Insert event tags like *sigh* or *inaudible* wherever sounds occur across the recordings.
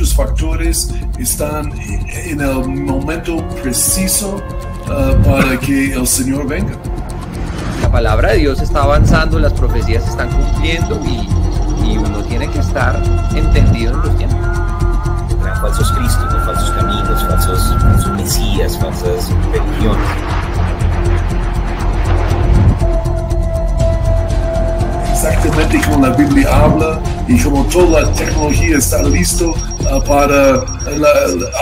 muchos factores están en el momento preciso uh, para que el Señor venga. La palabra de Dios está avanzando, las profecías se están cumpliendo y, y uno tiene que estar entendido en los tiempos. Falsos cristos, falsos caminos, falsos, falsos mesías, falsas religiones. exactamente como la Biblia habla y como toda la tecnología está listo para el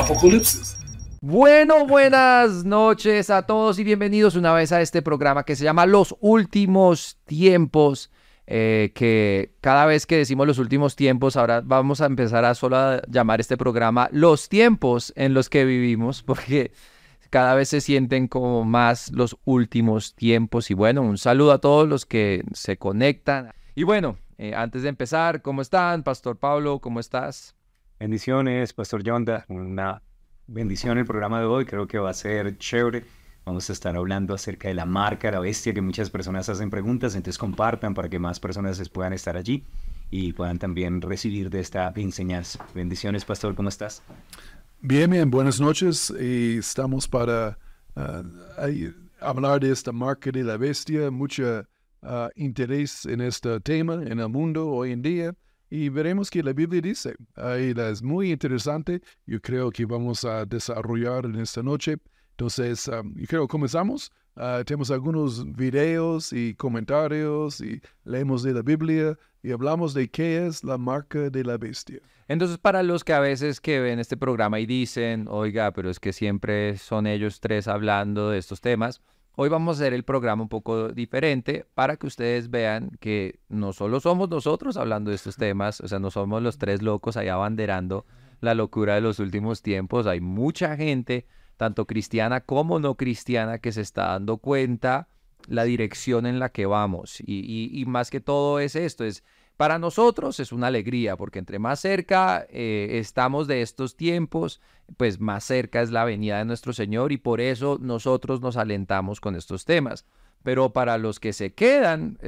apocalipsis. Bueno, buenas noches a todos y bienvenidos una vez a este programa que se llama Los Últimos Tiempos. Eh, que cada vez que decimos los últimos tiempos, ahora vamos a empezar a solo a llamar este programa Los tiempos en los que vivimos, *laughs* porque cada vez se sienten como más los últimos tiempos. Y bueno, un saludo a todos los que se conectan. Y bueno, eh, antes de empezar, ¿cómo están? Pastor Pablo, ¿cómo estás? Bendiciones, Pastor Yonda. Una bendición el programa de hoy. Creo que va a ser chévere. Vamos a estar hablando acerca de la marca, la bestia, que muchas personas hacen preguntas, entonces compartan para que más personas puedan estar allí y puedan también recibir de esta enseñanza. Bendiciones, Pastor, ¿cómo estás? Bien, bien, buenas noches. Estamos para ah, hablar de esta marca de la bestia, mucho ah, interés en este tema en el mundo hoy en día. Y veremos qué la Biblia dice. Ahí es muy interesante. Yo creo que vamos a desarrollar en esta noche. Entonces, ah, yo creo que comenzamos. tenemos algunos videos y comentarios y leemos de la Biblia y hablamos de qué es la marca de la bestia. Entonces, para los que a veces que ven este programa y dicen, oiga, pero es que siempre son ellos tres hablando de estos temas, hoy vamos a hacer el programa un poco diferente para que ustedes vean que no solo somos nosotros hablando de estos temas, o sea, no somos los tres locos ahí abanderando la locura de los últimos tiempos, hay mucha gente, tanto cristiana como no cristiana, que se está dando cuenta la dirección en la que vamos. Y, y más que todo es esto, es para nosotros es una alegría, porque entre más cerca eh, estamos de estos tiempos, pues más cerca es la venida de nuestro Señor y por eso nosotros nos alentamos con estos temas. Pero para los que se quedan,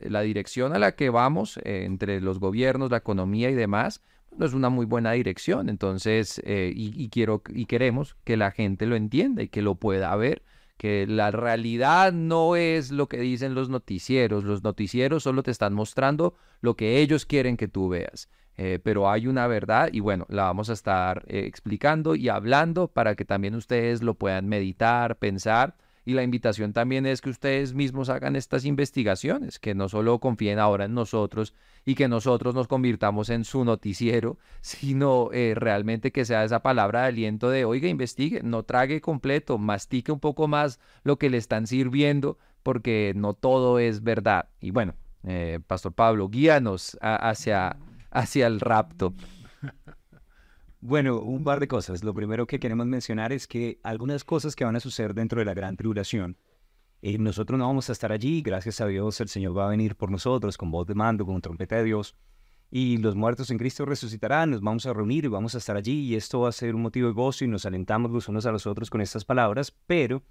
la dirección a la que vamos eh, entre los gobiernos, la economía y demás, no es una muy buena dirección. Entonces, eh, y, quiero y queremos que la gente lo entienda y que lo pueda ver que la realidad no es lo que dicen los noticieros. Los noticieros solo te están mostrando lo que ellos quieren que tú veas. Eh, pero hay una verdad y bueno, la vamos a estar eh, explicando y hablando para que también ustedes lo puedan meditar, pensar y la invitación también es que ustedes mismos hagan estas investigaciones, que no solo confíen ahora en nosotros y que nosotros nos convirtamos en su noticiero, *laughs* sino eh, realmente que sea esa palabra de aliento de, oiga, investigue, no trague completo, mastique un poco más lo que le están sirviendo, porque no todo es verdad. Y bueno, eh, Pastor Pablo, guíanos hacia, hacia el rapto. *laughs* Bueno, un par de cosas. Lo primero que queremos mencionar es que algunas cosas que van a suceder dentro de la gran tribulación, eh, nosotros no vamos a estar allí, gracias a Dios el Señor va a venir por nosotros con voz de mando, con trompeta de Dios, y los muertos en Cristo resucitarán, nos vamos a reunir y vamos a estar allí, y esto va a ser un motivo de gozo y nos alentamos los unos a los otros con estas palabras, pero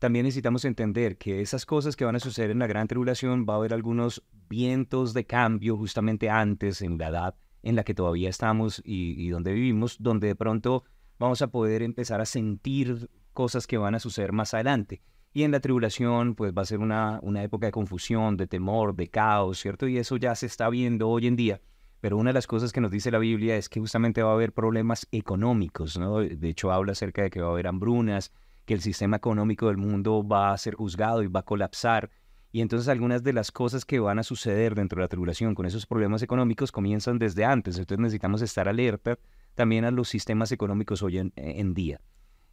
también necesitamos entender que esas cosas que van a suceder en la gran tribulación va a haber algunos vientos de cambio justamente antes en la edad en la que todavía estamos y, donde vivimos, donde de pronto vamos a poder empezar a sentir cosas que van a suceder más adelante. Y en la tribulación, pues va a ser una, una época de confusión, de temor, de caos, ¿cierto? Y eso ya se está viendo hoy en día. Pero una de las cosas que nos dice la Biblia es que justamente va a haber problemas económicos, ¿no? De hecho, habla acerca de que va a haber hambrunas, que el sistema económico del mundo va a ser juzgado y va a colapsar, y entonces algunas de las cosas que van a suceder dentro de la tribulación con esos problemas económicos comienzan desde antes. Entonces necesitamos estar alerta también a los sistemas económicos hoy en, día.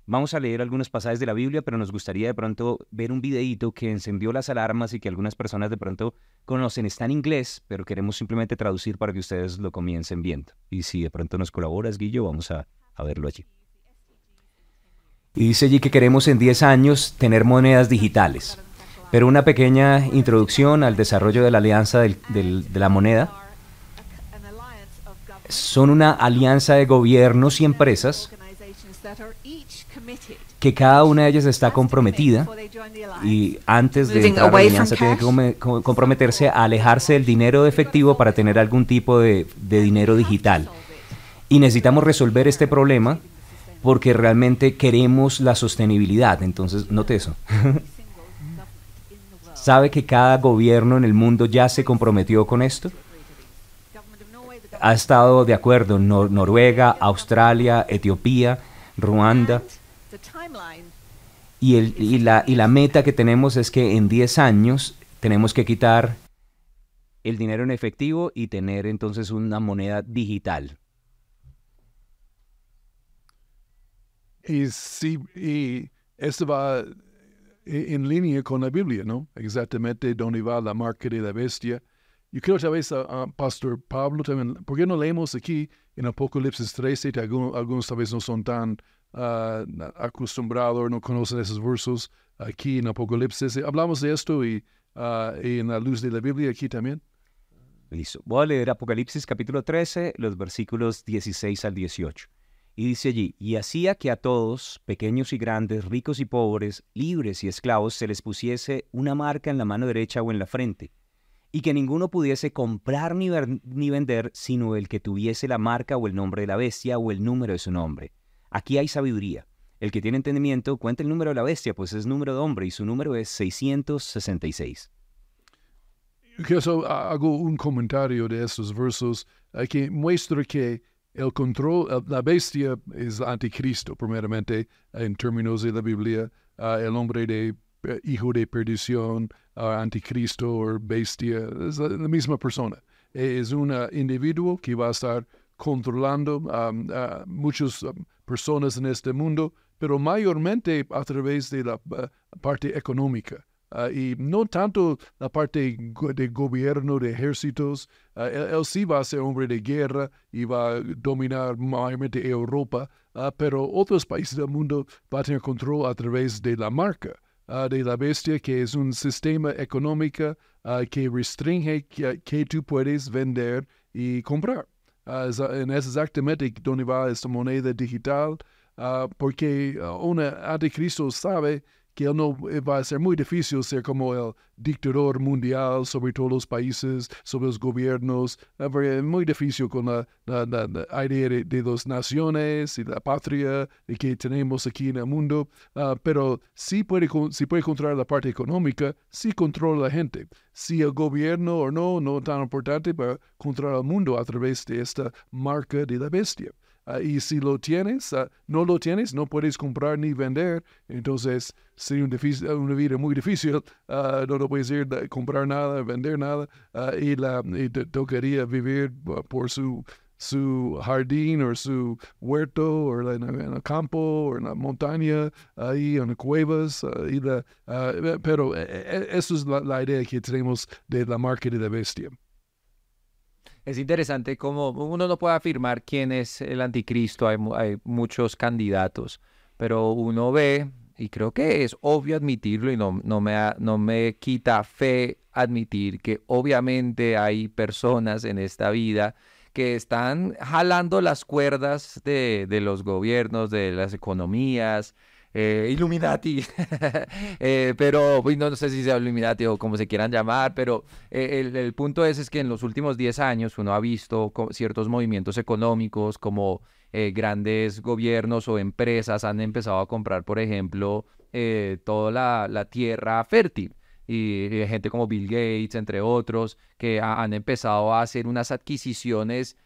Vamos a leer algunos pasajes de la Biblia, pero nos gustaría de pronto ver un videíto que encendió las alarmas y que algunas personas de pronto conocen. Está en inglés, pero queremos simplemente traducir para que ustedes lo comiencen viendo. Y si de pronto nos colaboras, Guillo, vamos a, a verlo allí. Y dice allí que queremos en 10 años tener monedas digitales. Pero una pequeña introducción al desarrollo de la alianza de la moneda. Son una alianza de gobiernos y empresas que cada una de ellas está comprometida y antes de entrar a la alianza tiene que comprometerse a alejarse del dinero efectivo para tener algún tipo de, de dinero digital. Y necesitamos resolver este problema porque realmente queremos la sostenibilidad. Entonces, note eso. *laughs* ¿Sabe que cada gobierno en el mundo ya se comprometió con esto? Ha estado de acuerdo Noruega, Australia, Etiopía, Ruanda. Y la meta que tenemos es que en 10 años tenemos que quitar el dinero en efectivo y tener entonces una moneda digital. Y sí, y esto va en línea con la Biblia, ¿no? Exactamente donde va la marca de la bestia. Yo creo tal vez, a, Pastor Pablo, también, ¿por qué no leemos aquí en Apocalipsis 13? Que algunos, algunos tal vez no son tan uh, acostumbrados, no conocen esos versos aquí en Apocalipsis. Hablamos de esto y, uh, y en la luz de la Biblia aquí también. Listo. Voy a leer Apocalipsis capítulo 13, los versículos 16 al 18. Y dice allí, y hacía que a todos, pequeños y grandes, ricos y pobres, libres y esclavos, se les pusiese una marca en la mano derecha o en la frente, y que ninguno pudiese comprar ni, ni vender, sino el que tuviese la marca o el nombre de la bestia o el número de su nombre. Aquí hay sabiduría. El que tiene entendimiento cuenta el número de la bestia, pues es número de hombre, y su número es 666. Yo hago un comentario de estos versos que muestra que el control, la bestia es anticristo, primeramente, en términos de la Biblia, ah, el hombre de hijo de perdición, ah, anticristo o bestia, es la, misma persona. Es un individuo que va a estar controlando a muchas personas en este mundo, pero mayormente a través de la ah, parte económica. Ah, y no tanto la parte de gobierno, de ejércitos. Ah, él, sí va a ser hombre de guerra y va a dominar mayormente Europa, uh, pero otros países del mundo van a tener control a través de la marca de la bestia, que es un sistema económico que restringe que, tú puedes vender y comprar. es exactamente donde va esta moneda digital, porque un anticristo sabe que él no eh, va a ser muy difícil ser como el dictador mundial sobre todos los países, sobre los gobiernos, es muy difícil con la, idea de, las naciones y la patria que tenemos aquí en el mundo, ah, pero sí puede, sí puede controlar la parte económica, sí controla la gente. Si el gobierno o no, no tan importante para controlar el mundo a través de esta marca de la bestia. Ah, y si lo tienes, ah, no lo tienes, no puedes comprar ni vender, entonces sería una vida muy difícil, uh, *laughs* no, lo puedes ir a comprar nada, vender nada, y, la, y te tocaría vivir por su, su jardín o su huerto o en, el campo o en la montaña, ahí en cuevas. y la, pero e, e, eso es la, la idea que tenemos de la marca de la bestia. Es interesante como uno no puede afirmar quién es el anticristo, hay, muchos candidatos, pero uno ve, y creo que es obvio admitirlo y no, no, me, no me quita fe admitir que obviamente hay personas en esta vida que están jalando las cuerdas de, de los gobiernos, de las economías, eh, Illuminati, *laughs* eh, pero no, sé si sea Illuminati o como se quieran llamar, pero eh, el, punto es, es que en los últimos 10 años uno ha visto ciertos movimientos económicos como grandes gobiernos o empresas han empezado a comprar, por ejemplo, toda la, tierra fértil. Y, gente como Bill Gates, entre otros, que han empezado a hacer unas adquisiciones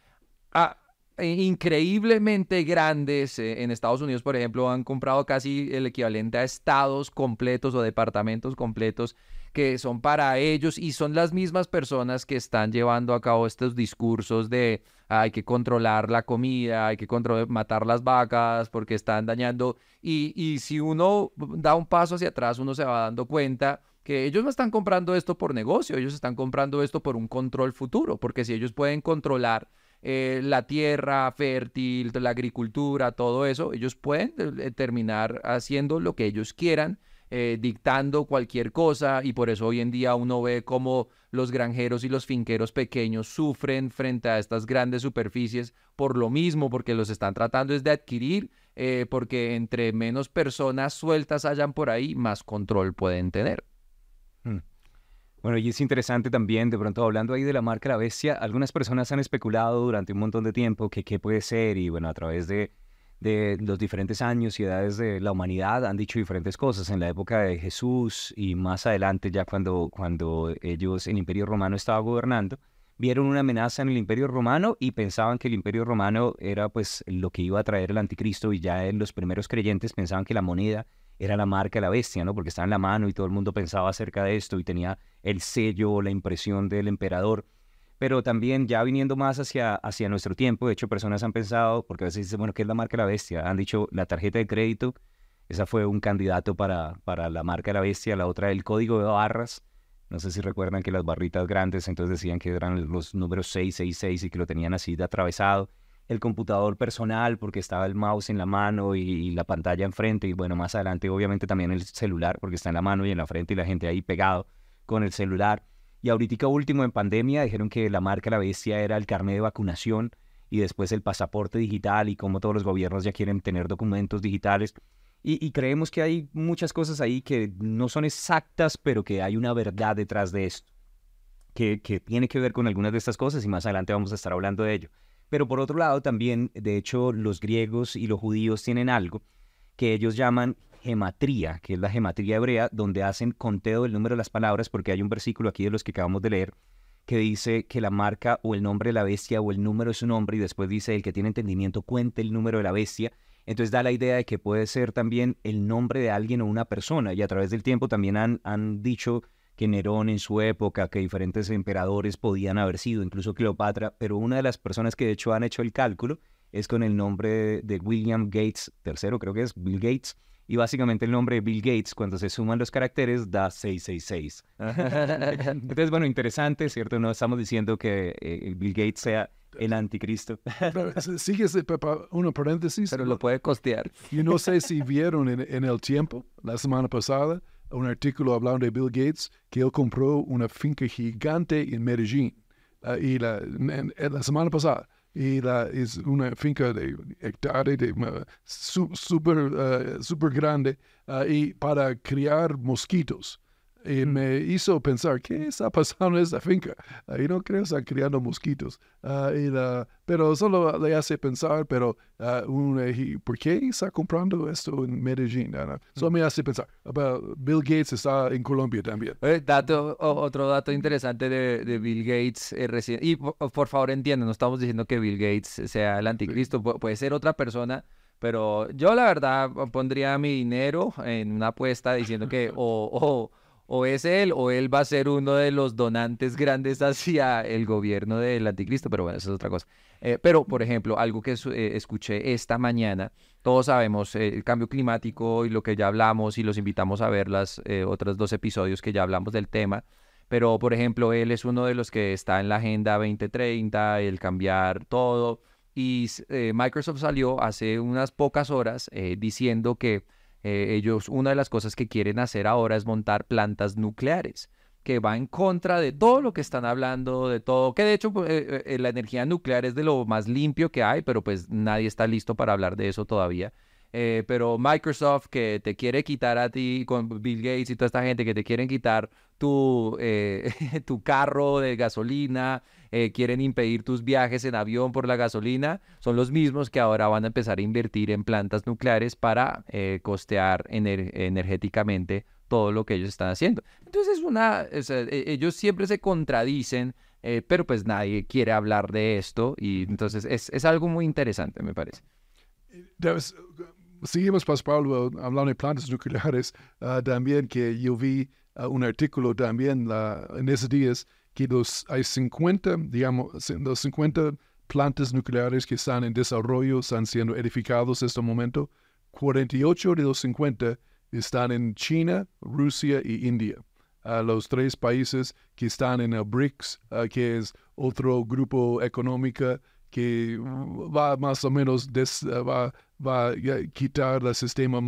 a, increíblemente grandes. Eh, en Estados Unidos, por ejemplo, han comprado casi el equivalente a estados completos o departamentos completos que son para ellos y son las mismas personas que están llevando a cabo estos discursos de hay que controlar la comida, hay que matar las vacas porque están dañando. Y, y si uno da un paso hacia atrás, uno se va dando cuenta que ellos no están comprando esto por negocio, ellos están comprando esto por un control futuro, porque si ellos pueden controlar eh, la tierra fértil, la agricultura, todo eso, ellos pueden eh, terminar haciendo lo que ellos quieran, eh, dictando cualquier cosa y por eso hoy en día uno ve cómo los granjeros y los finqueros pequeños sufren frente a estas grandes superficies por lo mismo, porque los están tratando es de adquirir, porque entre menos personas sueltas hayan por ahí, más control pueden tener. Bueno, y es interesante también, de pronto hablando ahí de la marca La Bestia, algunas personas han especulado durante un montón de tiempo que qué puede ser y bueno, a través de, de los diferentes años y edades de la humanidad han dicho diferentes cosas. En la época de Jesús y más adelante, ya cuando, cuando ellos, el Imperio Romano estaba gobernando, vieron una amenaza en el Imperio Romano y pensaban que el Imperio Romano era pues lo que iba a traer el anticristo y ya en los primeros creyentes pensaban que la moneda era la marca de la bestia, ¿no? Porque estaba en la mano y todo el mundo pensaba acerca de esto y tenía el sello o la impresión del emperador. Pero también ya viniendo más hacia, hacia nuestro tiempo, de hecho personas han pensado, porque a veces dicen, bueno, ¿qué es la marca de la bestia? Han dicho la tarjeta de crédito, esa fue un candidato para, para la marca de la bestia, la otra el código de barras, no sé si recuerdan que las barritas grandes entonces decían que eran los números 666 y que lo tenían así de atravesado el computador personal porque estaba el mouse en la mano y, la pantalla enfrente y bueno, más adelante obviamente también el celular porque está en la mano y en la frente y la gente ahí pegado con el celular. Y ahorita último en pandemia dijeron que la marca La Bestia era el carnet de vacunación y después el pasaporte digital y como todos los gobiernos ya quieren tener documentos digitales. Y, creemos que hay muchas cosas ahí que no son exactas, pero que hay una verdad detrás de esto, que, que tiene que ver con algunas de estas cosas y más adelante vamos a estar hablando de ello. Pero por otro lado, también, de hecho, los griegos y los judíos tienen algo que ellos llaman gematría, que es la gematría hebrea, donde hacen conteo del número de las palabras, porque hay un versículo aquí de los que acabamos de leer que dice que la marca o el nombre de la bestia o el número de su nombre, y después dice el que tiene entendimiento cuente el número de la bestia. Entonces da la idea de que puede ser también el nombre de alguien o una persona, y a través del tiempo también han, han dicho que Nerón en su época, que diferentes emperadores podían haber sido, incluso Cleopatra, pero una de las personas que de hecho han hecho el cálculo es con el nombre de William Gates tercero, creo que es Bill Gates, y básicamente el nombre de Bill Gates, cuando se suman los caracteres, da 666. *laughs* Entonces, bueno, interesante, ¿cierto? No estamos diciendo que eh, Bill Gates sea el anticristo. Sigue una paréntesis. Pero lo puede costear. Yo no sé si vieron en el tiempo, la semana pasada, un artículo hablando de Bill Gates, que él compró una finca gigante en Medellín, uh, y la, semana pasada, y la, es una finca de hectáreas de, uh, súper uh, super grande, y para criar mosquitos. Y me hizo pensar, ¿qué está pasando en esa finca? Ahí no creo que están criando mosquitos. Ah, pero solo le hace pensar, pero uh, un, ¿por qué está comprando esto en Medellín? Uh, solo me hace pensar. Bill Gates está en Colombia también. Eh, dato, otro dato interesante de, Bill Gates. Eh, y por, favor entiendan, no estamos diciendo que Bill Gates sea el anticristo, puede ser otra persona. Pero yo la verdad pondría mi dinero en una apuesta diciendo que o o es él o él va a ser uno de los donantes grandes *laughs* hacia el gobierno del anticristo, pero bueno, eso es otra cosa. Eh, pero, por ejemplo, algo que eh, escuché esta mañana, todos sabemos eh, el cambio climático y lo que ya hablamos y los invitamos a ver las otros dos episodios que ya hablamos del tema. Pero, por ejemplo, él es uno de los que está en la Agenda 2030, el cambiar todo. Y Microsoft salió hace unas pocas horas diciendo que eh, ellos, una de las cosas que quieren hacer ahora es montar plantas nucleares, que va en contra de todo lo que están hablando, de todo, que de hecho pues, eh, eh, la energía nuclear es de lo más limpio que hay, pero pues nadie está listo para hablar de eso todavía. Pero Microsoft que te quiere quitar a ti con Bill Gates y toda esta gente que te quieren quitar tu, *laughs* tu carro de gasolina, eh, quieren impedir tus viajes en avión por la gasolina, son los mismos que ahora van a empezar a invertir en plantas nucleares para eh, costear energéticamente todo lo que ellos están haciendo. Entonces es una, e, ellos siempre se contradicen, eh, pero pues nadie quiere hablar de esto y entonces es, es algo muy interesante, me parece. Seguimos, Pablo, hablando de plantas nucleares, ah, también que yo vi ah, un artículo también en esos días que los, hay 50, digamos, los 50 plantas nucleares que están en desarrollo, están siendo edificados en este momento. 48 de los 50 están en China, Rusia y India. los tres países que están en el BRICS, que es otro grupo económico que va más o menos va, va, a quitar el sistema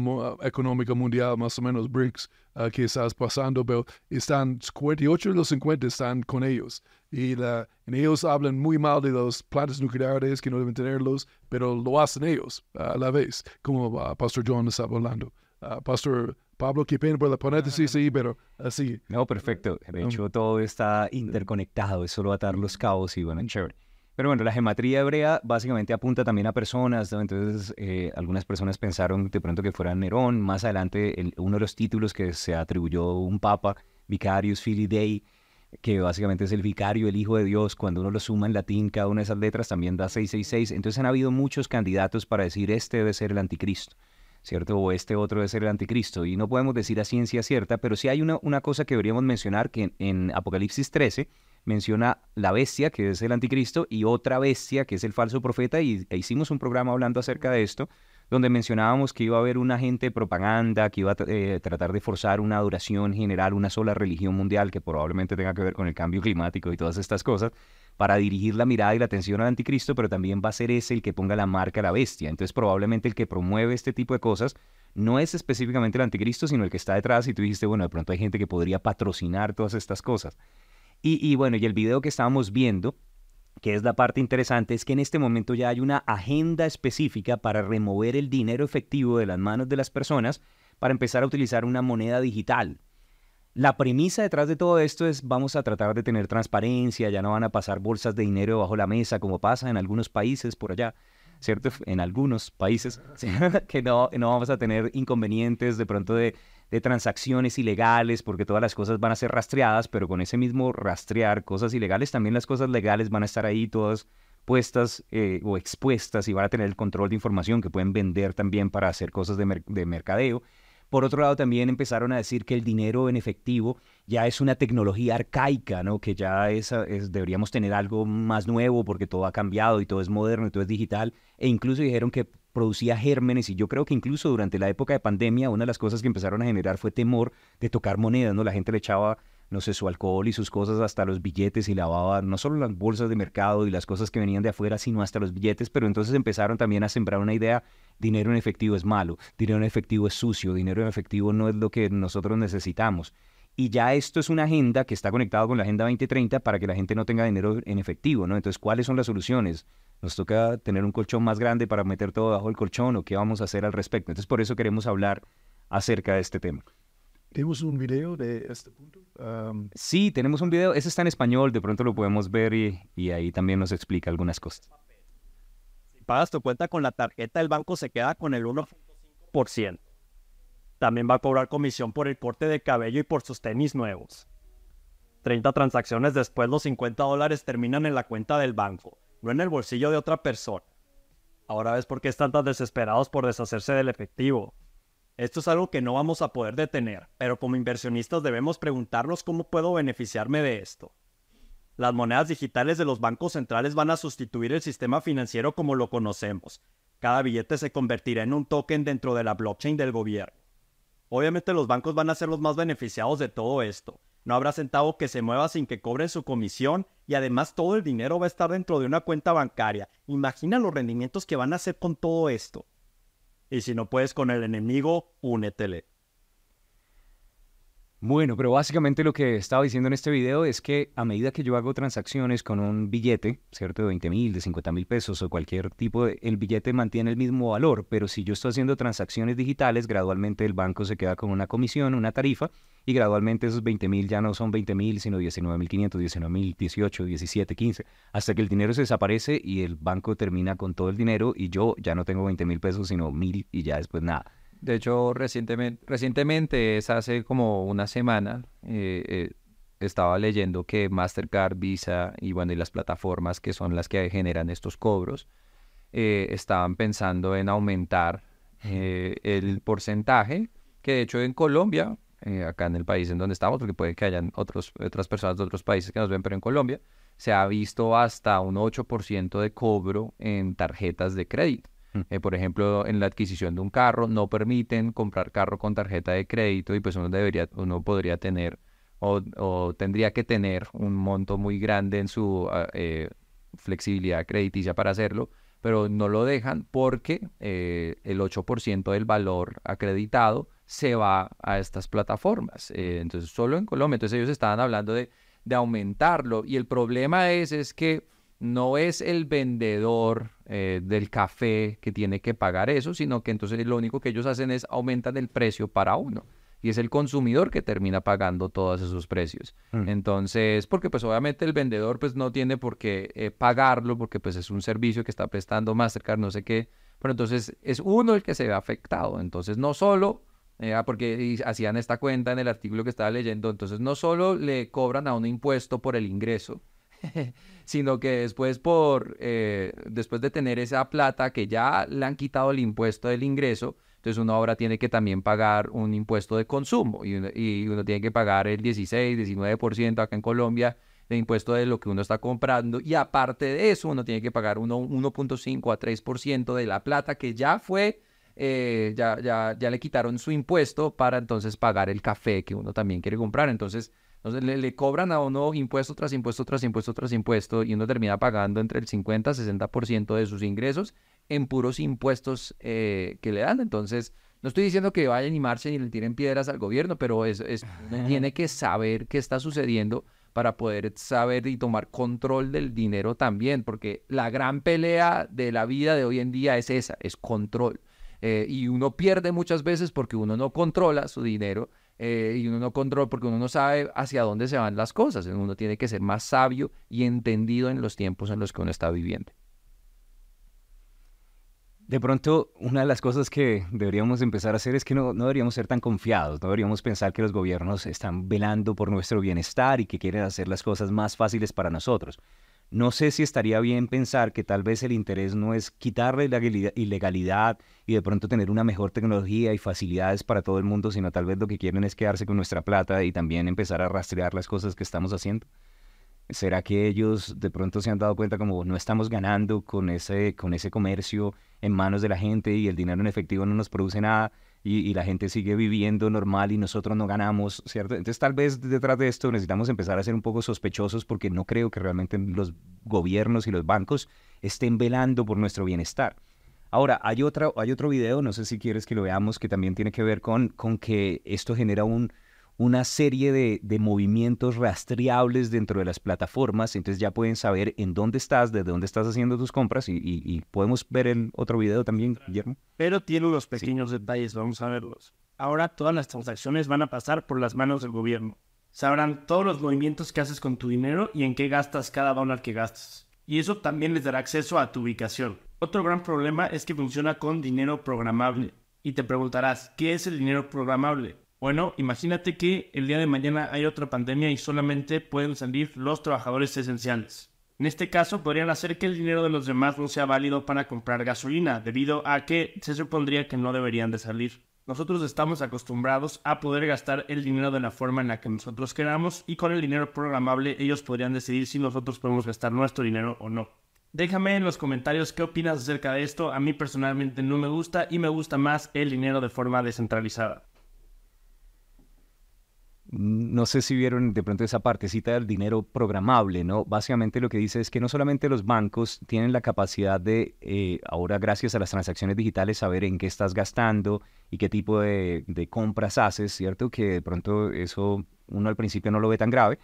económico mundial, más o menos BRICS, uh, que estás pasando, pero están 48 de los 50 están con ellos. Y la, en ellos hablan muy mal de los plantas nucleares, que no deben tenerlos, pero lo hacen ellos a la vez, como uh, Pastor John está hablando. Uh, Pastor, Pablo, qué pena por la paréntesis, sí, pero así. No, perfecto. De hecho, todo está interconectado, es solo atar los cabos y bueno, chévere. Pero bueno, la gematría hebrea básicamente apunta también a personas, entonces eh, algunas personas pensaron de pronto que fuera Nerón, más adelante el- uno de los títulos que se atribuyó un papa, Vicarius Filii que básicamente es el vicario, el hijo de Dios, cuando uno lo suma en latín, cada una de esas letras también da 666, entonces han habido muchos candidatos para decir este debe ser el anticristo. ¿Cierto? O este otro ser el anticristo. Y no podemos decir a ciencia cierta, pero sí hay una, una cosa que deberíamos mencionar, que en, en Apocalipsis 13 menciona la bestia, que es el anticristo, y otra bestia, que es el falso profeta, y e hicimos un programa hablando acerca de esto, donde mencionábamos que iba a haber un agente de propaganda, que iba a eh, tratar de forzar una adoración general, una sola religión mundial, que probablemente tenga que ver con el cambio climático y todas estas cosas, para dirigir la mirada y la atención al anticristo, pero también va a ser ese el que ponga la marca a la bestia. Entonces probablemente el que promueve este tipo de cosas no es específicamente el anticristo, sino el que está detrás y tú dijiste, bueno, de pronto hay gente que podría patrocinar todas estas cosas. Y, y bueno, y el video que estábamos viendo, que es la parte interesante, es que en este momento ya hay una agenda específica para remover el dinero efectivo de las manos de las personas para empezar a utilizar una moneda digital. La premisa detrás de todo esto es vamos a tratar de tener transparencia, ya no van a pasar bolsas de dinero bajo la mesa como pasa en algunos países por allá, ¿cierto? En algunos países, *laughs* que no, no vamos a tener inconvenientes de pronto de, de transacciones ilegales porque todas las cosas van a ser rastreadas, pero con ese mismo rastrear cosas ilegales, también las cosas legales van a estar ahí todas puestas eh, o expuestas y van a tener el control de información que pueden vender también para hacer cosas de, de mercadeo. Por otro lado, también empezaron a decir que el dinero en efectivo ya es una tecnología arcaica, ¿no? Que ya es, deberíamos tener algo más nuevo porque todo ha cambiado y todo es moderno y todo es digital. E incluso dijeron que producía gérmenes y yo creo que incluso durante la época de pandemia una de las cosas que empezaron a generar fue temor de tocar monedas, ¿no? La gente le echaba no sé, su alcohol y sus cosas hasta los billetes y lavaba no solo las bolsas de mercado y las cosas que venían de afuera, sino hasta los billetes, pero entonces empezaron también a sembrar una idea, dinero en efectivo es malo, dinero en efectivo es sucio, dinero en efectivo no es lo que nosotros necesitamos. Y ya esto es una agenda que está conectada con la Agenda 2030 para que la gente no tenga dinero en efectivo, ¿no? Entonces, ¿cuáles son las soluciones? ¿Nos toca tener un colchón más grande para meter todo bajo el colchón o qué vamos a hacer al respecto? Entonces, por eso queremos hablar acerca de este tema. ¿Tenemos un video de este punto? Um, sí, tenemos un video. Ese está en español, de pronto lo podemos ver y, y, ahí también nos explica algunas cosas. Pagas tu cuenta con la tarjeta, el banco se queda con el 1.5%. También va a cobrar comisión por el corte de cabello y por sus tenis nuevos. 30 transacciones después, los 50 dólares terminan en la cuenta del banco, no en el bolsillo de otra persona. Ahora ves por qué están tan desesperados por deshacerse del efectivo. Esto es algo que no vamos a poder detener, pero como inversionistas debemos preguntarnos cómo puedo beneficiarme de esto. Las monedas digitales de los bancos centrales van a sustituir el sistema financiero como lo conocemos. Cada billete se convertirá en un token dentro de la blockchain del gobierno. Obviamente los bancos van a ser los más beneficiados de todo esto. No habrá centavo que se mueva sin que cobren su comisión y además todo el dinero va a estar dentro de una cuenta bancaria. Imagina los rendimientos que van a hacer con todo esto. Y si no puedes con el enemigo, únetele. Bueno, pero básicamente lo que estaba diciendo en este video es que a medida que yo hago transacciones con un billete, ¿cierto? De 20 mil, de 50 mil pesos o cualquier tipo de... El billete mantiene el mismo valor, pero si yo estoy haciendo transacciones digitales, gradualmente el banco se queda con una comisión, una tarifa, y gradualmente esos 20 mil ya no son 20 mil, sino 19 mil 500, 19 mil 18, 17, 15, hasta que el dinero se desaparece y el banco termina con todo el dinero y yo ya no tengo 20 mil pesos, sino mil y ya después nada. De hecho, recientemente, recientemente es hace como una semana, eh, eh, estaba leyendo que Mastercard, Visa y bueno, y las plataformas que son las que generan estos cobros, eh, estaban pensando en aumentar el porcentaje, que de hecho en Colombia, acá en el país en donde estamos, porque puede que hayan otros, otras personas de otros países que nos ven, pero en Colombia se ha visto hasta un 8% de cobro en tarjetas de crédito. Eh, por ejemplo, en la adquisición de un carro no permiten comprar carro con tarjeta de crédito y pues uno debería, uno podría tener o, o tendría que tener un monto muy grande en su eh, flexibilidad crediticia para hacerlo, pero no lo dejan porque eh, el 8% del valor acreditado se va a estas plataformas. entonces, solo en Colombia, entonces ellos estaban hablando de, de aumentarlo y el problema es, es que no es el vendedor eh, del café que tiene que pagar eso, sino que entonces lo único que ellos hacen es aumentan el precio para uno. y es el consumidor que termina pagando todos esos precios. Mm. Entonces, porque pues obviamente el vendedor pues no tiene por qué eh, pagarlo porque pues es un servicio que está prestando Mastercard, no sé qué, pero entonces es uno el que se ve afectado. Entonces, no solo, eh, ah, porque hacían esta cuenta en el artículo que estaba leyendo, entonces no solo le cobran a un impuesto por el ingreso, *laughs* sino que después por eh, después de tener esa plata que ya le han quitado el impuesto del ingreso, entonces uno ahora tiene que también pagar un impuesto de consumo y uno, y uno tiene que pagar el 16, 19% acá en Colombia de impuesto de lo que uno está comprando y aparte de eso uno tiene que pagar uno- 1.5 a 3% de la plata que ya fue, eh, ya, ya, ya le quitaron su impuesto para entonces pagar el café que uno también quiere comprar. Entonces, entonces le, le cobran a uno impuesto tras impuesto tras impuesto tras impuesto y uno termina pagando entre el 50 a 60% de sus ingresos en puros impuestos eh, que le dan. Entonces, no estoy diciendo que vayan y marchen y le tiren piedras al gobierno, pero es, es- *laughs* tiene que saber qué está sucediendo para poder saber y tomar control del dinero también, porque la gran pelea de la vida de hoy en día es esa, es control. Eh, y uno pierde muchas veces porque uno no controla su dinero eh, y uno no controla porque uno no sabe hacia dónde se van las cosas. Uno tiene que ser más sabio y entendido en los tiempos en los que uno está viviendo. De pronto, una de las cosas que deberíamos empezar a hacer es que no, no deberíamos ser tan confiados, no deberíamos pensar que los gobiernos están velando por nuestro bienestar y que quieren hacer las cosas más fáciles para nosotros. No sé si estaría bien pensar que tal vez el interés no es quitarle la ilegalidad- y de pronto tener una mejor tecnología y facilidades para todo el mundo, sino tal vez lo que quieren es quedarse con nuestra plata y también empezar a rastrear las cosas que estamos haciendo. ¿Será que ellos de pronto se han dado cuenta como no estamos ganando con ese, con ese comercio en manos de la gente y el dinero en efectivo no nos produce nada y, la gente sigue viviendo normal y nosotros no ganamos, ¿cierto? Entonces tal vez detrás de esto necesitamos empezar a ser un poco sospechosos porque no creo que realmente los gobiernos y los bancos estén velando por nuestro bienestar. Ahora, hay, otra, hay otro video, no sé si quieres que lo veamos, que también tiene que ver con, con que esto genera un, una serie de, de movimientos rastreables dentro de las plataformas, entonces ya pueden saber en dónde estás, desde dónde estás haciendo tus compras y, y- y podemos ver el otro video también, Guillermo. Pero tiene unos pequeños detalles, vamos a verlos. Ahora todas las transacciones van a pasar por las manos del gobierno. Sabrán todos los movimientos que haces con tu dinero y en qué gastas cada dólar que gastas. Y eso también les dará acceso a tu ubicación. Otro gran problema es que funciona con dinero programable. Y te preguntarás, ¿qué es el dinero programable? Bueno, imagínate que el día de mañana hay otra pandemia y solamente pueden salir los trabajadores esenciales. En este caso, podrían hacer que el dinero de los demás no sea válido para comprar gasolina, debido a que se supondría que no deberían de salir. Nosotros estamos acostumbrados a poder gastar el dinero de la forma en la que nosotros queramos y con el dinero programable ellos podrían decidir si nosotros podemos gastar nuestro dinero o no. Déjame en los comentarios qué opinas acerca de esto. A mí personalmente no me gusta y me gusta más el dinero de forma descentralizada. No sé si vieron de pronto esa partecita del dinero programable, ¿no? Básicamente lo que dice es que no solamente los bancos tienen la capacidad de, eh, ahora gracias a las transacciones digitales, saber en qué estás gastando y qué tipo de, de compras haces, ¿cierto? Que de pronto eso uno al principio no lo ve tan grave.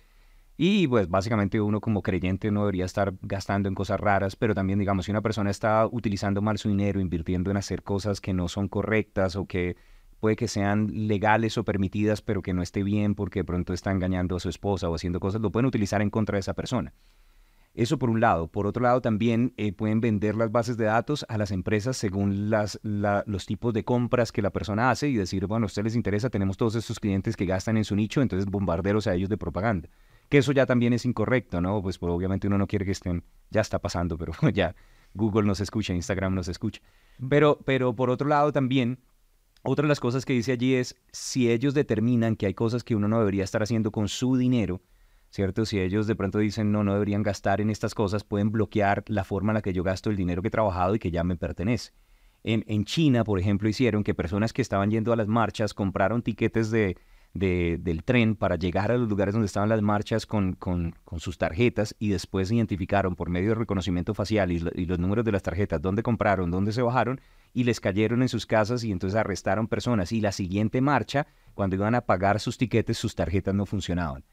Y pues básicamente uno como creyente no debería estar gastando en cosas raras, pero también digamos, si una persona está utilizando mal su dinero, invirtiendo en hacer cosas que no son correctas o que puede que sean legales o permitidas, pero que no esté bien porque de pronto está engañando a su esposa o haciendo cosas, lo pueden utilizar en contra de esa persona. Eso por un lado. Por otro lado, también eh, pueden vender las bases de datos a las empresas según las, la- los tipos de compras que la persona hace y decir, bueno, a ustedes les interesa, tenemos todos estos clientes que gastan en su nicho, entonces bombarderos a ellos de propaganda. Que eso ya también es incorrecto, ¿no? Pues, pues, obviamente uno no quiere que estén, ya está pasando, pero *laughs* ya Google nos escucha, Instagram nos escucha. Pero, pero por otro lado también, otra de las cosas que dice allí es, si ellos determinan que hay cosas que uno no debería estar haciendo con su dinero, ¿cierto? Si ellos de pronto dicen, no, no deberían gastar en estas cosas, pueden bloquear la forma en la que yo gasto el dinero que he trabajado y que ya me pertenece. En, China, por ejemplo, hicieron que personas que estaban yendo a las marchas compraron tiquetes de, de- del tren para llegar a los lugares donde estaban las marchas con, con- sus tarjetas y después identificaron por medio de reconocimiento facial y, y los números de las tarjetas dónde compraron, dónde se bajaron y les cayeron en sus casas y entonces arrestaron personas. Y la siguiente marcha, cuando iban a pagar sus tiquetes, sus tarjetas no funcionaban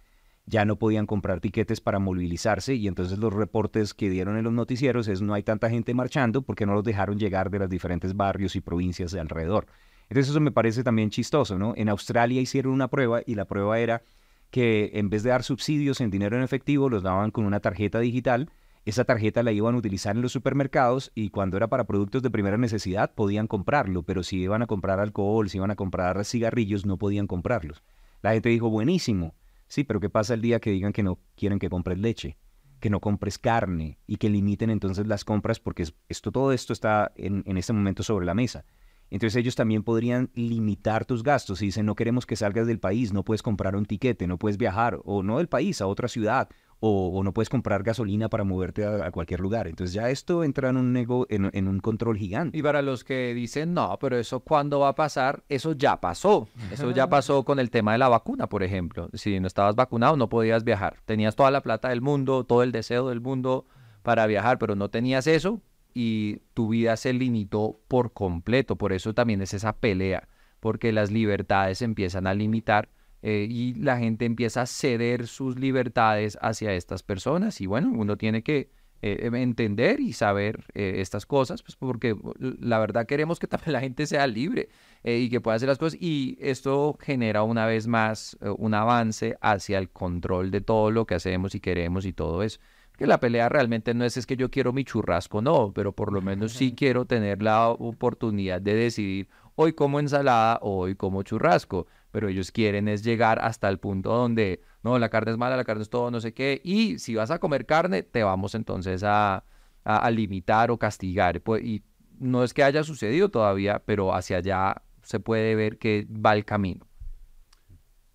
ya no podían comprar tiquetes para movilizarse y entonces los reportes que dieron en los noticieros es no hay tanta gente marchando porque no los dejaron llegar de los diferentes barrios y provincias de alrededor. Entonces eso me parece también chistoso, ¿no? En Australia hicieron una prueba y la prueba era que en vez de dar subsidios en dinero en efectivo, los daban con una tarjeta digital. Esa tarjeta la iban a utilizar en los supermercados y cuando era para productos de primera necesidad podían comprarlo, pero si iban a comprar alcohol, si iban a comprar cigarrillos, no podían comprarlos. La gente dijo, buenísimo. Sí, pero ¿qué pasa el día que digan que no quieren que compres leche? que no compres carne y que limiten entonces las compras porque esto, todo esto está en, en este momento sobre la mesa. Entonces ellos también podrían limitar tus gastos. Si dicen, no queremos que salgas del país, no puedes comprar un tiquete, no puedes viajar, o no del país, a otra ciudad, o, no puedes comprar gasolina para moverte a, cualquier lugar. Entonces ya esto entra en un, nego, en, un control gigante. Y para los que dicen, no, pero eso cuándo va a pasar, eso ya pasó. Eso ya pasó *laughs* con el tema de la vacuna, por ejemplo. Si no estabas vacunado, no podías viajar. Tenías toda la plata del mundo, todo el deseo del mundo para viajar, pero no tenías eso, y tu vida se limitó por completo. Por eso también es esa pelea, porque las libertades se empiezan a limitar eh, y la gente empieza a ceder sus libertades hacia estas personas. Y bueno, uno tiene que eh, em, entender y saber eh, estas cosas, pues porque la verdad queremos que *laughs* también la gente sea libre y que pueda hacer las cosas. Y esto genera una vez más un avance hacia el control de todo lo que hacemos y queremos y todo eso que la pelea realmente no es es que yo quiero mi churrasco, no, pero por lo menos sí *laughs* quiero tener la oportunidad de decidir hoy como ensalada o hoy como churrasco, pero ellos quieren es llegar hasta el punto donde, no, la carne es mala, la carne es todo, no sé qué, y si vas a comer carne, te vamos entonces a, a, limitar o castigar. Pues, y no es que haya sucedido todavía, pero hacia allá se puede ver que va el camino.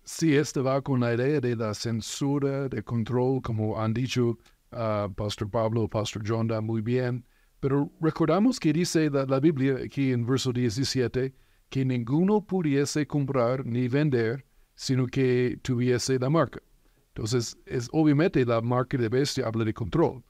Sí, esto va con la idea de la censura, de control, como han dicho uh, Pastor Pablo, Pastor John da muy bien. Pero recordamos que dice la, la, Biblia aquí en verso 17 que ninguno pudiese comprar ni vender sino que tuviese la marca. Entonces, es obviamente la marca de bestia habla de control.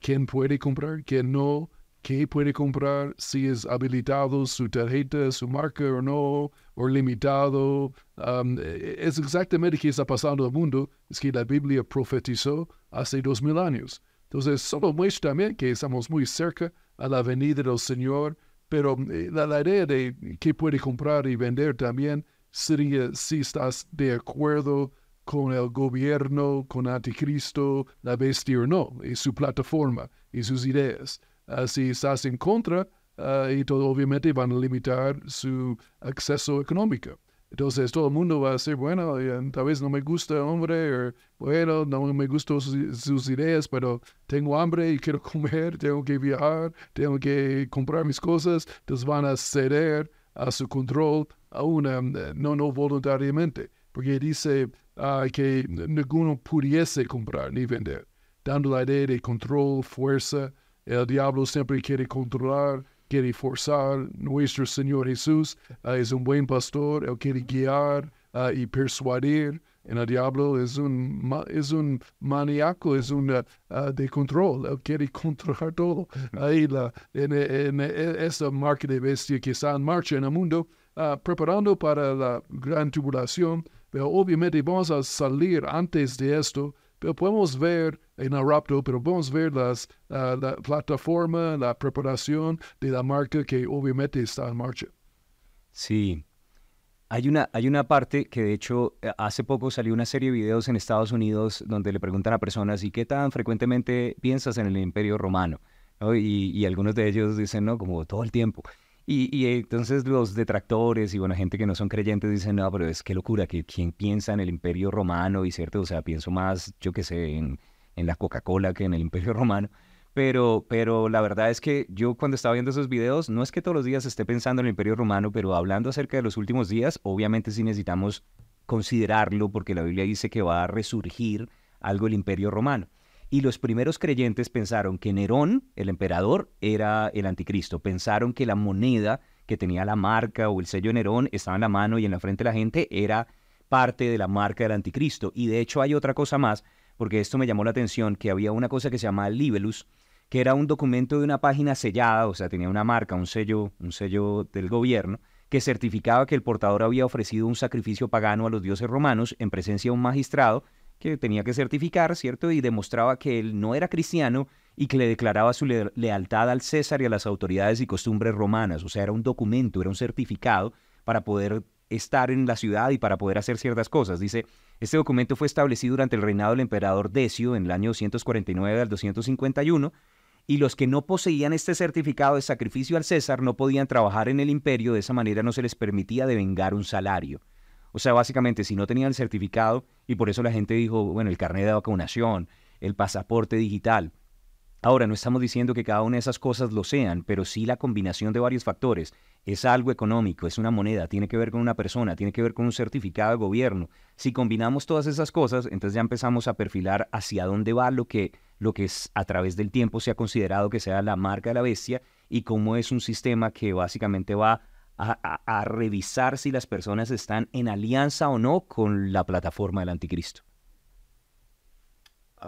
¿Quién puede comprar? ¿Quién no? qué puede comprar, si es habilitado su tarjeta, su marca o no, o limitado. Um, es exactamente lo que está pasando en el mundo, es que la Biblia profetizó hace dos mil años. Entonces, solo muestra también que estamos muy cerca a la venida del Señor, pero eh, la, la idea de qué puede comprar y vender también sería si estás de acuerdo con el gobierno, con Anticristo, la bestia o no, y su plataforma y sus ideas. Ah, si estás en contra, uh, y todo obviamente van a limitar su acceso económico. Entonces todo el mundo va a decir, bueno, tal vez no me gusta el hombre, o bueno, no me gustan sus, ideas, pero tengo hambre y quiero *laughs* comer, tengo que viajar, tengo que comprar mis cosas, entonces van a ceder a su control, aún eh, no, no voluntariamente, porque dice uh, que ninguno pudiese comprar ni vender, dando la idea de control, fuerza, el diablo siempre quiere controlar, quiere forzar. Nuestro Señor Jesús ah, es un buen pastor, Él quiere guiar ah, y persuadir. el diablo es un, es un maníaco, es un uh, de control. Él quiere *laughs* controlar todo. Ahí la, en, en, esa marca de bestia que está en marcha en el mundo, preparando para la gran tribulación. Pero obviamente vamos a salir antes de esto podemos ver en el rapto, pero podemos ver las, la plataforma, la preparación de la marca que obviamente está en marcha. Sí. Hay una, hay una parte que de hecho eh, hace poco salió una serie de videos en Estados Unidos donde le preguntan a personas, ¿y qué tan frecuentemente piensas en el imperio romano? Y, y algunos de ellos dicen, no, como todo el tiempo. Y, entonces los detractores y bueno, gente que no son creyentes dicen, no, pero es que locura, que quién piensa en el imperio romano y cierto, o sea, pienso más, yo qué sé, en, en la Coca-Cola que en el imperio *laughs* romano. Pero, pero la verdad es que yo cuando estaba viendo esos videos, no es que todos los días esté pensando en el imperio romano, pero hablando acerca de los últimos días, obviamente sí necesitamos considerarlo porque la Biblia dice que va a resurgir algo el imperio romano. Y los primeros creyentes pensaron que Nerón, el emperador, era el anticristo. Pensaron que la moneda que tenía la marca o el sello Nerón estaba en la mano y en la frente de la gente era parte de la marca del anticristo. Y de hecho hay otra cosa más, porque esto me llamó la atención, que había una cosa que se llama Libelus, que era un documento de una página sellada, o sea, tenía una marca, un sello, un sello del gobierno, que certificaba que el portador había ofrecido un sacrificio pagano a los dioses romanos en presencia de un magistrado que tenía que certificar, ¿cierto? Y demostraba que él no era cristiano y que le declaraba su lealtad al César y a las autoridades y costumbres romanas. O sea, era un documento, era un certificado para poder estar en la ciudad y para poder hacer ciertas cosas. Dice, este documento fue establecido durante el reinado del emperador Decio en el año 249 al 251 y los que no poseían este certificado de sacrificio al César no podían trabajar en el imperio, de esa manera no se les permitía devengar un salario. O sea, básicamente, si no tenían el certificado, y por eso la gente dijo, bueno, el carnet de vacunación, el pasaporte digital. Ahora, no estamos diciendo que cada una de esas cosas lo sean, pero sí la combinación de varios factores. Es algo económico, es una moneda, tiene que ver con una persona, tiene que ver con un certificado de gobierno. Si combinamos todas esas cosas, entonces ya empezamos a perfilar hacia dónde va lo que lo que es, a través del tiempo se ha considerado que sea la marca de la bestia y cómo es un sistema que básicamente va a, revisar si las personas están en alianza o no con la plataforma del anticristo.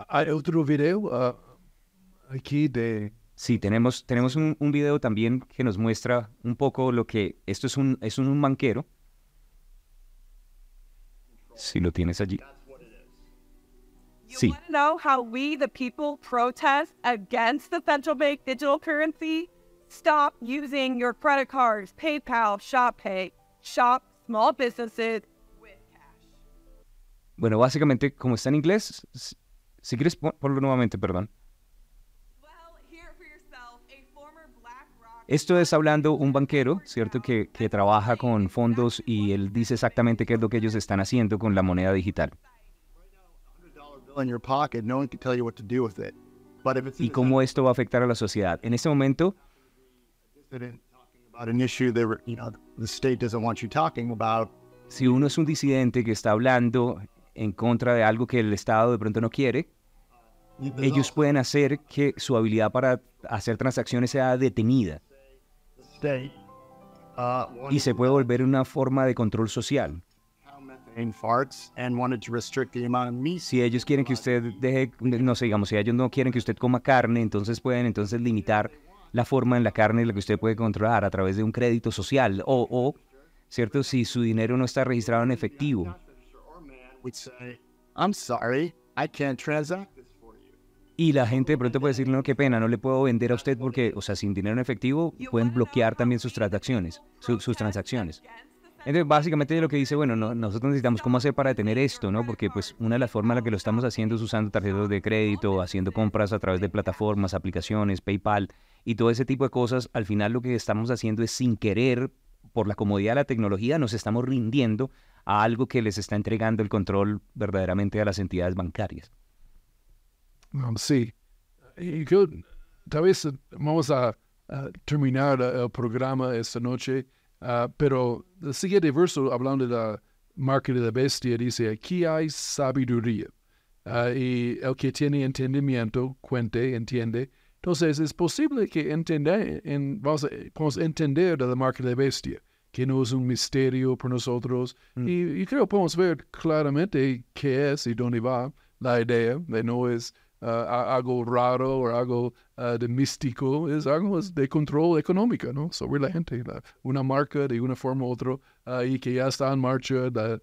Hay otro video ah, aquí de... Sí, tenemos, tenemos un, un, video también que nos muestra un poco lo que... Esto es un, es un banquero. Si lo tienes allí. You sí. want to know how we, the people, protest against the central bank digital currency? Stop using your credit cards, PayPal, ShopPay. Shop small businesses with cash. Bueno, básicamente, como está en inglés, si quieres ponlo nuevamente, perdón. Esto es hablando un banquero, ¿cierto? Que, que trabaja con fondos y él dice exactamente qué es lo que ellos están haciendo con la moneda digital. Y cómo esto va a afectar a la sociedad. En este momento, si uno es un disidente que está hablando en contra de algo que el Estado de pronto no quiere, ellos pueden hacer que su habilidad para hacer transacciones sea detenida. Uh, y se puede volver una forma de control social. Si ellos quieren que usted deje, no sé, digamos, si ellos no quieren que usted coma carne, entonces pueden entonces limitar la forma en la carne en la que usted puede controlar a través de un crédito social o, o ¿cierto? Si su dinero no está registrado en efectivo. Y la gente de pronto puede decir, no, qué pena, no le puedo vender a usted porque, o sea, sin dinero en efectivo pueden bloquear también sus transacciones, sus transacciones. Entonces, básicamente lo que dice, bueno, nosotros necesitamos cómo hacer para detener esto, ¿no? Porque pues una de las formas en la que lo estamos haciendo es usando tarjetas de crédito, haciendo compras a través de plataformas, aplicaciones, PayPal y todo ese tipo de cosas. Al final lo que estamos haciendo es sin querer, por la comodidad de la tecnología, nos estamos rindiendo a algo que les está entregando el control verdaderamente a las entidades bancarias. Sí. Y yo, tal vez vamos a terminar el programa esta noche Uh, pero el siguiente verso, hablando de la marca de la bestia, dice, aquí hay sabiduría. Uh, y el que tiene entendimiento, cuente, entiende. Entonces es posible que entender, en, vamos, a, podamos entender de la marca de la bestia, que no es un misterio para nosotros. Mm. Y, y creo que podemos ver claramente qué es y dónde va la idea, de no es uh, algo raro o algo uh, de místico, es algo de control económico, ¿no? Sobre la gente, una marca de una forma u otra uh, y que ya está en marcha, el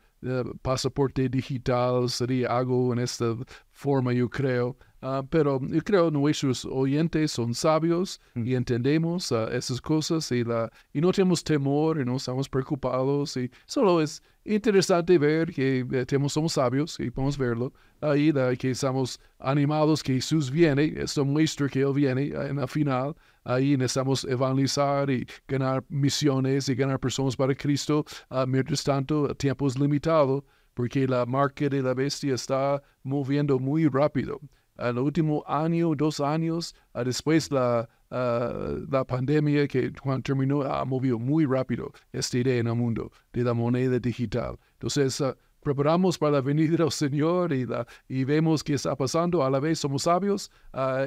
pasaporte digital sería algo en esta forma, yo creo. Ah, pero yo creo nuestros oyentes son sabios mm. y entendemos uh, esas cosas y, la, y no tenemos temor y no estamos preocupados. Y solo es interesante ver que eh, tenemos, somos sabios y podemos verlo. Ahí que estamos animados que Jesús viene. Esto muestra que Él viene en la final. Ahí necesitamos evangelizar y ganar misiones y ganar personas para Cristo. Uh, mientras tanto, el tiempo es limitado porque la marca de la bestia está moviendo muy rápido el último año, dos años, uh, después la, uh, la pandemia que cuando terminó ha movido muy rápido esta idea en el mundo de la moneda digital. Entonces, uh, preparamos para la venida del Señor y, la, y vemos qué está pasando. A la vez somos sabios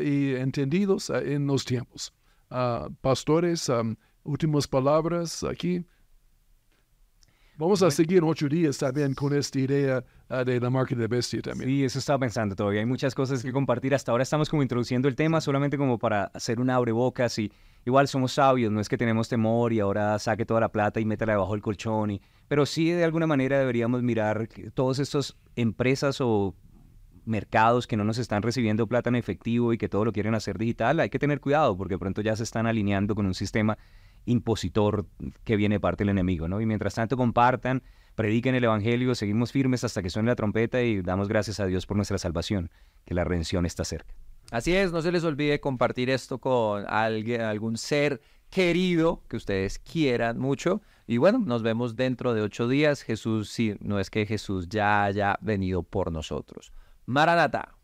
y entendidos en los tiempos. pastores, um, últimas palabras aquí. Vamos a seguir ocho días también con esta idea ah, de la marca de bestia también. Sí, eso estaba pensando todavía. Hay muchas cosas que compartir. Hasta ahora estamos como introduciendo el tema solamente como para hacer un abrebocas y igual somos sabios, no es que tenemos temor y ahora saque toda la plata y métela debajo del colchón. Y, pero sí de alguna manera deberíamos mirar todas estas empresas o mercados que no nos están recibiendo plata en efectivo y que todo lo quieren hacer digital, hay que tener cuidado porque pronto ya se están alineando con un sistema impositor que viene parte del enemigo, ¿no? Y mientras tanto compartan, prediquen el Evangelio, seguimos firmes hasta que suene la trompeta y damos gracias a Dios por nuestra salvación, que la redención está cerca. Así es, no se les olvide compartir esto con alguien, algún ser querido que ustedes quieran mucho. Y bueno, nos vemos dentro de ocho días. Jesús, sí, no es que Jesús ya haya venido por nosotros. Maranata.